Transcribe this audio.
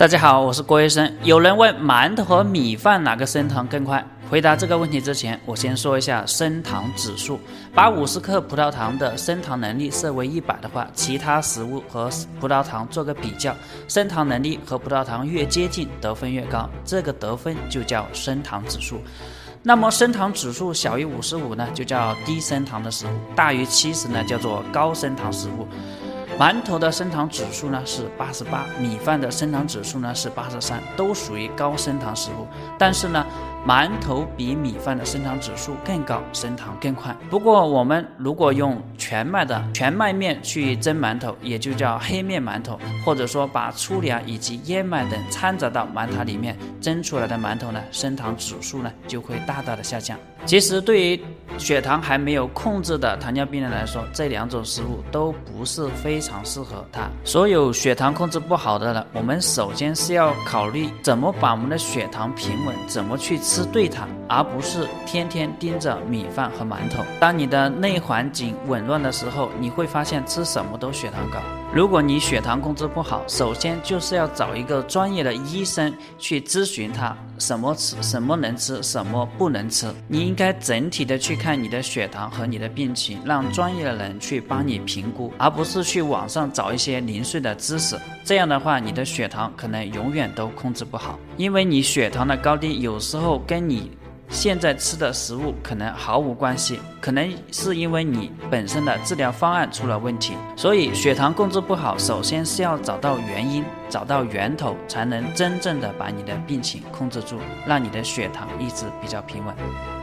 大家好，我是郭医生。有人问馒头和米饭哪个升糖更快？回答这个问题之前，我先说一下升糖指数。把五十克葡萄糖的升糖能力设为一百的话，其他食物和葡萄糖做个比较，升糖能力和葡萄糖越接近，得分越高，这个得分就叫升糖指数。那么升糖指数小于五十五呢，就叫低升糖的食物；大于七十呢，叫做高升糖食物。馒头的升糖指数呢是八十八，米饭的升糖指数呢是八十三，都属于高升糖食物。但是呢，馒头比米饭的升糖指数更高，升糖更快。不过我们如果用全麦的全麦面去蒸馒头，也就叫黑面馒头，或者说把粗粮以及燕麦等掺杂到馒头里面蒸出来的馒头呢，升糖指数呢就会大大的下降。其实对于血糖还没有控制的糖尿病人来说，这两种食物都不是非常适合他。所有血糖控制不好的人，我们首先是要考虑怎么把我们的血糖平稳，怎么去吃对它，而不是天天盯着米饭和馒头。当你的内环境紊乱的时候，你会发现吃什么都血糖高。如果你血糖控制不好，首先就是要找一个专业的医生去咨询他什么吃什么能吃，什么不能吃。你应该整体的去看你的血糖和你的病情，让专业的人去帮你评估，而不是去网上找一些零碎的知识。这样的话，你的血糖可能永远都控制不好，因为你血糖的高低有时候跟你。现在吃的食物可能毫无关系，可能是因为你本身的治疗方案出了问题，所以血糖控制不好，首先是要找到原因，找到源头，才能真正的把你的病情控制住，让你的血糖一直比较平稳。